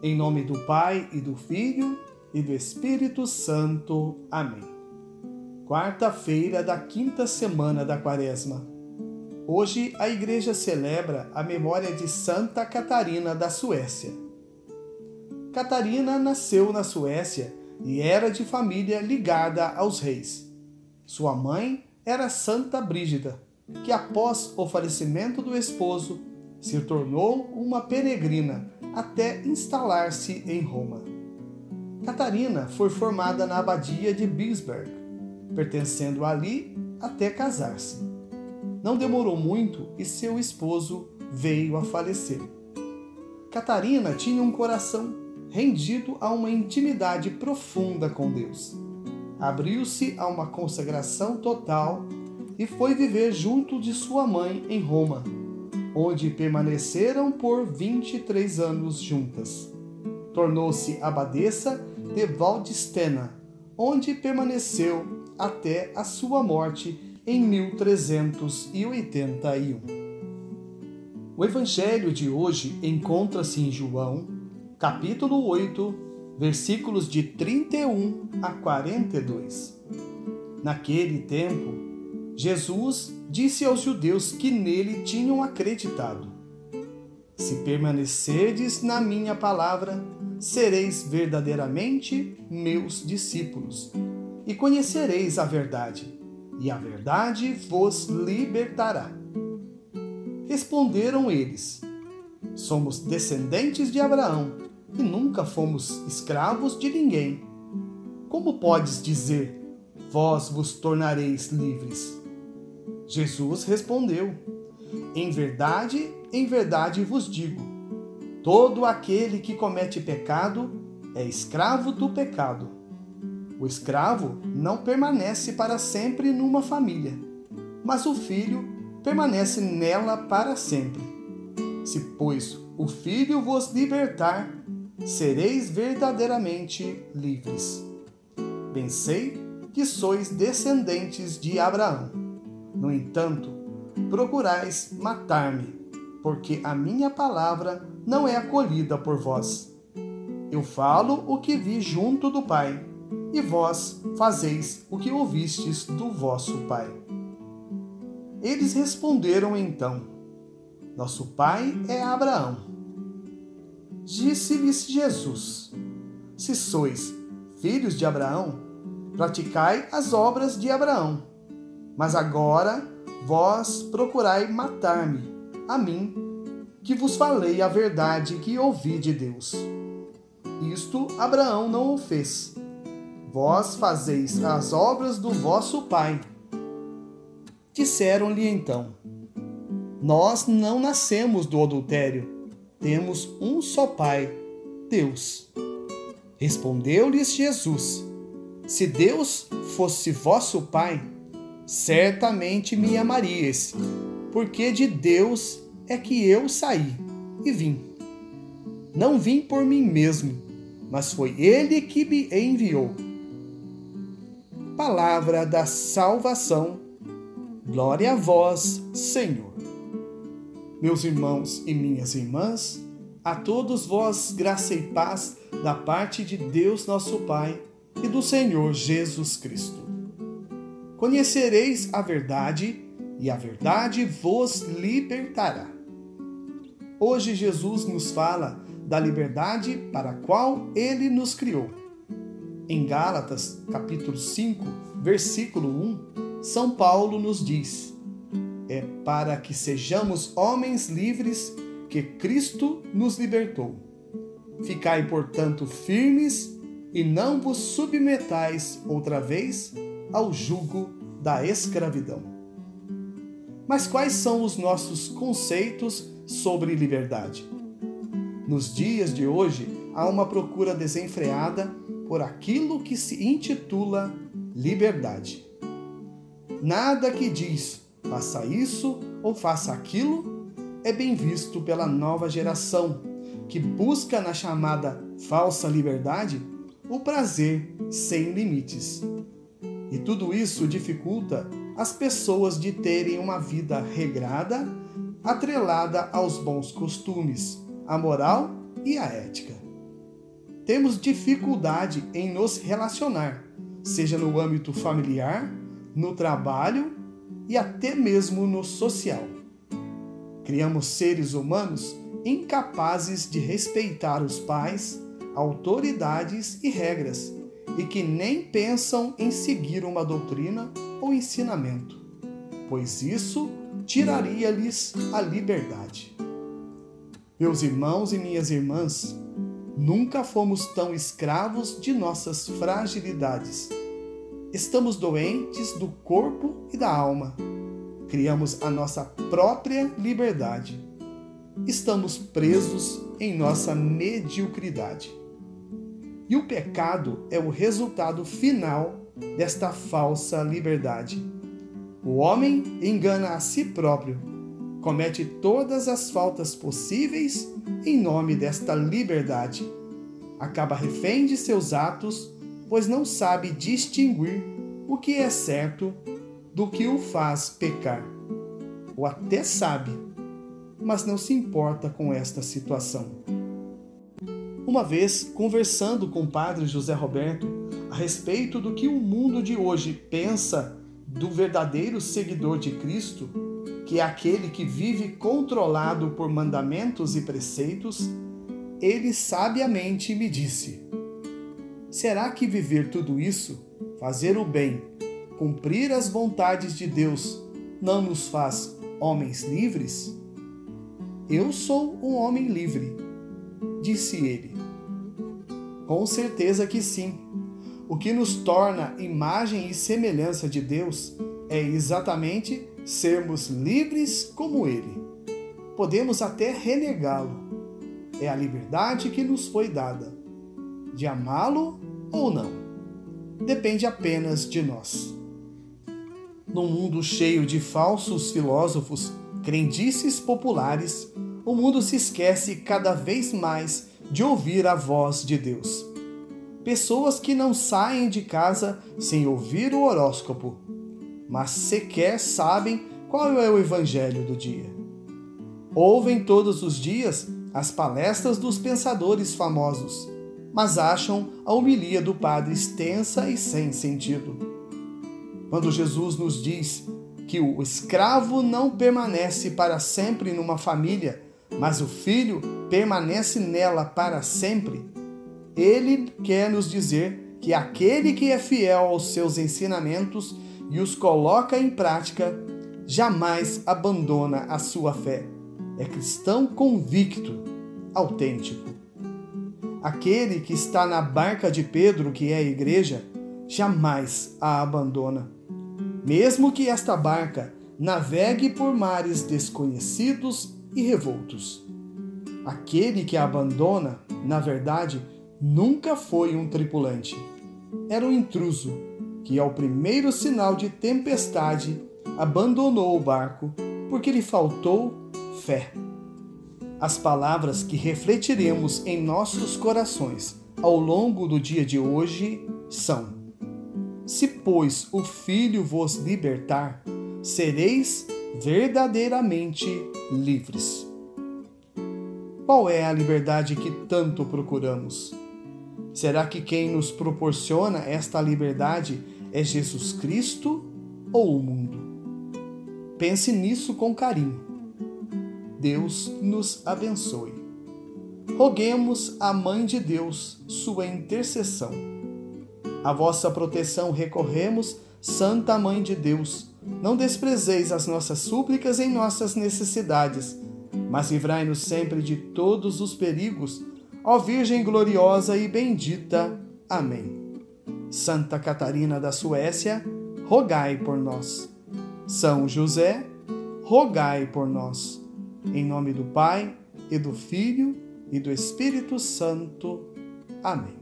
Em nome do Pai e do Filho e do Espírito Santo. Amém. Quarta-feira da quinta semana da Quaresma. Hoje a igreja celebra a memória de Santa Catarina da Suécia. Catarina nasceu na Suécia e era de família ligada aos reis. Sua mãe era Santa Brígida, que após o falecimento do esposo se tornou uma peregrina até instalar-se em Roma. Catarina foi formada na abadia de Bisberg, pertencendo ali até casar-se. Não demorou muito e seu esposo veio a falecer. Catarina tinha um coração rendido a uma intimidade profunda com Deus. Abriu-se a uma consagração total e foi viver junto de sua mãe em Roma, onde permaneceram por 23 anos juntas. Tornou-se abadesa de Valdistena, onde permaneceu até a sua morte em 1381. O evangelho de hoje encontra-se em João, capítulo 8, versículos de 31 a 42. Naquele tempo, Jesus disse aos judeus que nele tinham acreditado: Se permanecerdes na minha palavra, sereis verdadeiramente meus discípulos, e conhecereis a verdade, e a verdade vos libertará. Responderam eles: Somos descendentes de Abraão e nunca fomos escravos de ninguém. Como podes dizer: Vós vos tornareis livres? Jesus respondeu: Em verdade, em verdade vos digo: todo aquele que comete pecado é escravo do pecado. O escravo não permanece para sempre numa família, mas o filho permanece nela para sempre. Se, pois, o filho vos libertar, sereis verdadeiramente livres. Bem sei que sois descendentes de Abraão no entanto, procurais matar-me, porque a minha palavra não é acolhida por vós. Eu falo o que vi junto do Pai, e vós fazeis o que ouvistes do vosso Pai. Eles responderam então: Nosso pai é Abraão. Disse-lhes Jesus: Se sois filhos de Abraão, praticai as obras de Abraão. Mas agora vós procurai matar-me, a mim, que vos falei a verdade que ouvi de Deus. Isto Abraão não o fez. Vós fazeis as obras do vosso pai. Disseram-lhe então: Nós não nascemos do adultério, temos um só pai, Deus. Respondeu-lhes Jesus: Se Deus fosse vosso pai, certamente me amarias, porque de Deus é que eu saí e vim. Não vim por mim mesmo, mas foi Ele que me enviou. Palavra da salvação. Glória a vós, Senhor. Meus irmãos e minhas irmãs, a todos vós graça e paz da parte de Deus nosso Pai e do Senhor Jesus Cristo. Conhecereis a verdade, e a verdade vos libertará. Hoje Jesus nos fala da liberdade para a qual ele nos criou. Em Gálatas, capítulo 5, versículo 1, São Paulo nos diz: É para que sejamos homens livres que Cristo nos libertou. Ficai, portanto, firmes e não vos submetais outra vez ao jugo da escravidão. Mas quais são os nossos conceitos sobre liberdade? Nos dias de hoje, há uma procura desenfreada por aquilo que se intitula liberdade. Nada que diz faça isso ou faça aquilo é bem visto pela nova geração, que busca na chamada falsa liberdade o prazer sem limites. E tudo isso dificulta as pessoas de terem uma vida regrada, atrelada aos bons costumes, à moral e à ética. temos dificuldade em nos relacionar, seja no âmbito familiar, no trabalho e até mesmo no social. Criamos seres humanos incapazes de respeitar os pais, autoridades e regras, e que nem pensam em seguir uma doutrina ou ensinamento, pois isso tiraria-lhes a liberdade. Meus irmãos e minhas irmãs, nunca fomos tão escravos de nossas fragilidades. Estamos doentes do corpo e da alma. Criamos a nossa própria liberdade. Estamos presos em nossa mediocridade. E o pecado é o resultado final desta falsa liberdade. O homem engana a si próprio comete todas as faltas possíveis em nome desta liberdade. Acaba refém de seus atos, pois não sabe distinguir o que é certo do que o faz pecar. Ou até sabe, mas não se importa com esta situação. Uma vez, conversando com o padre José Roberto a respeito do que o mundo de hoje pensa do verdadeiro seguidor de Cristo, que é aquele que vive controlado por mandamentos e preceitos, ele sabiamente me disse: Será que viver tudo isso, fazer o bem, cumprir as vontades de Deus, não nos faz homens livres? Eu sou um homem livre, disse ele. Com certeza que sim. O que nos torna imagem e semelhança de Deus é exatamente sermos livres como Ele. Podemos até renegá-lo. É a liberdade que nos foi dada, de amá-lo ou não. Depende apenas de nós. Num mundo cheio de falsos filósofos, crendices populares, o mundo se esquece cada vez mais de ouvir a voz de Deus. Pessoas que não saem de casa sem ouvir o horóscopo mas sequer sabem qual é o evangelho do dia. Ouvem todos os dias as palestras dos pensadores famosos, mas acham a homilia do padre extensa e sem sentido. Quando Jesus nos diz que o escravo não permanece para sempre numa família, mas o filho permanece nela para sempre, ele quer nos dizer que aquele que é fiel aos seus ensinamentos e os coloca em prática, jamais abandona a sua fé. É cristão convicto, autêntico. Aquele que está na barca de Pedro, que é a igreja, jamais a abandona. Mesmo que esta barca navegue por mares desconhecidos e revoltos. Aquele que a abandona, na verdade, nunca foi um tripulante. Era um intruso que, ao primeiro sinal de tempestade, abandonou o barco porque lhe faltou fé. As palavras que refletiremos em nossos corações ao longo do dia de hoje são: Se, pois, o Filho vos libertar, sereis verdadeiramente livres. Qual é a liberdade que tanto procuramos? Será que quem nos proporciona esta liberdade é Jesus Cristo ou o mundo? Pense nisso com carinho. Deus nos abençoe. Roguemos à Mãe de Deus sua intercessão. A vossa proteção recorremos, Santa Mãe de Deus. Não desprezeis as nossas súplicas em nossas necessidades, mas livrai-nos sempre de todos os perigos, ó Virgem gloriosa e bendita. Amém. Santa Catarina da Suécia, rogai por nós. São José, rogai por nós. Em nome do Pai, e do Filho, e do Espírito Santo. Amém.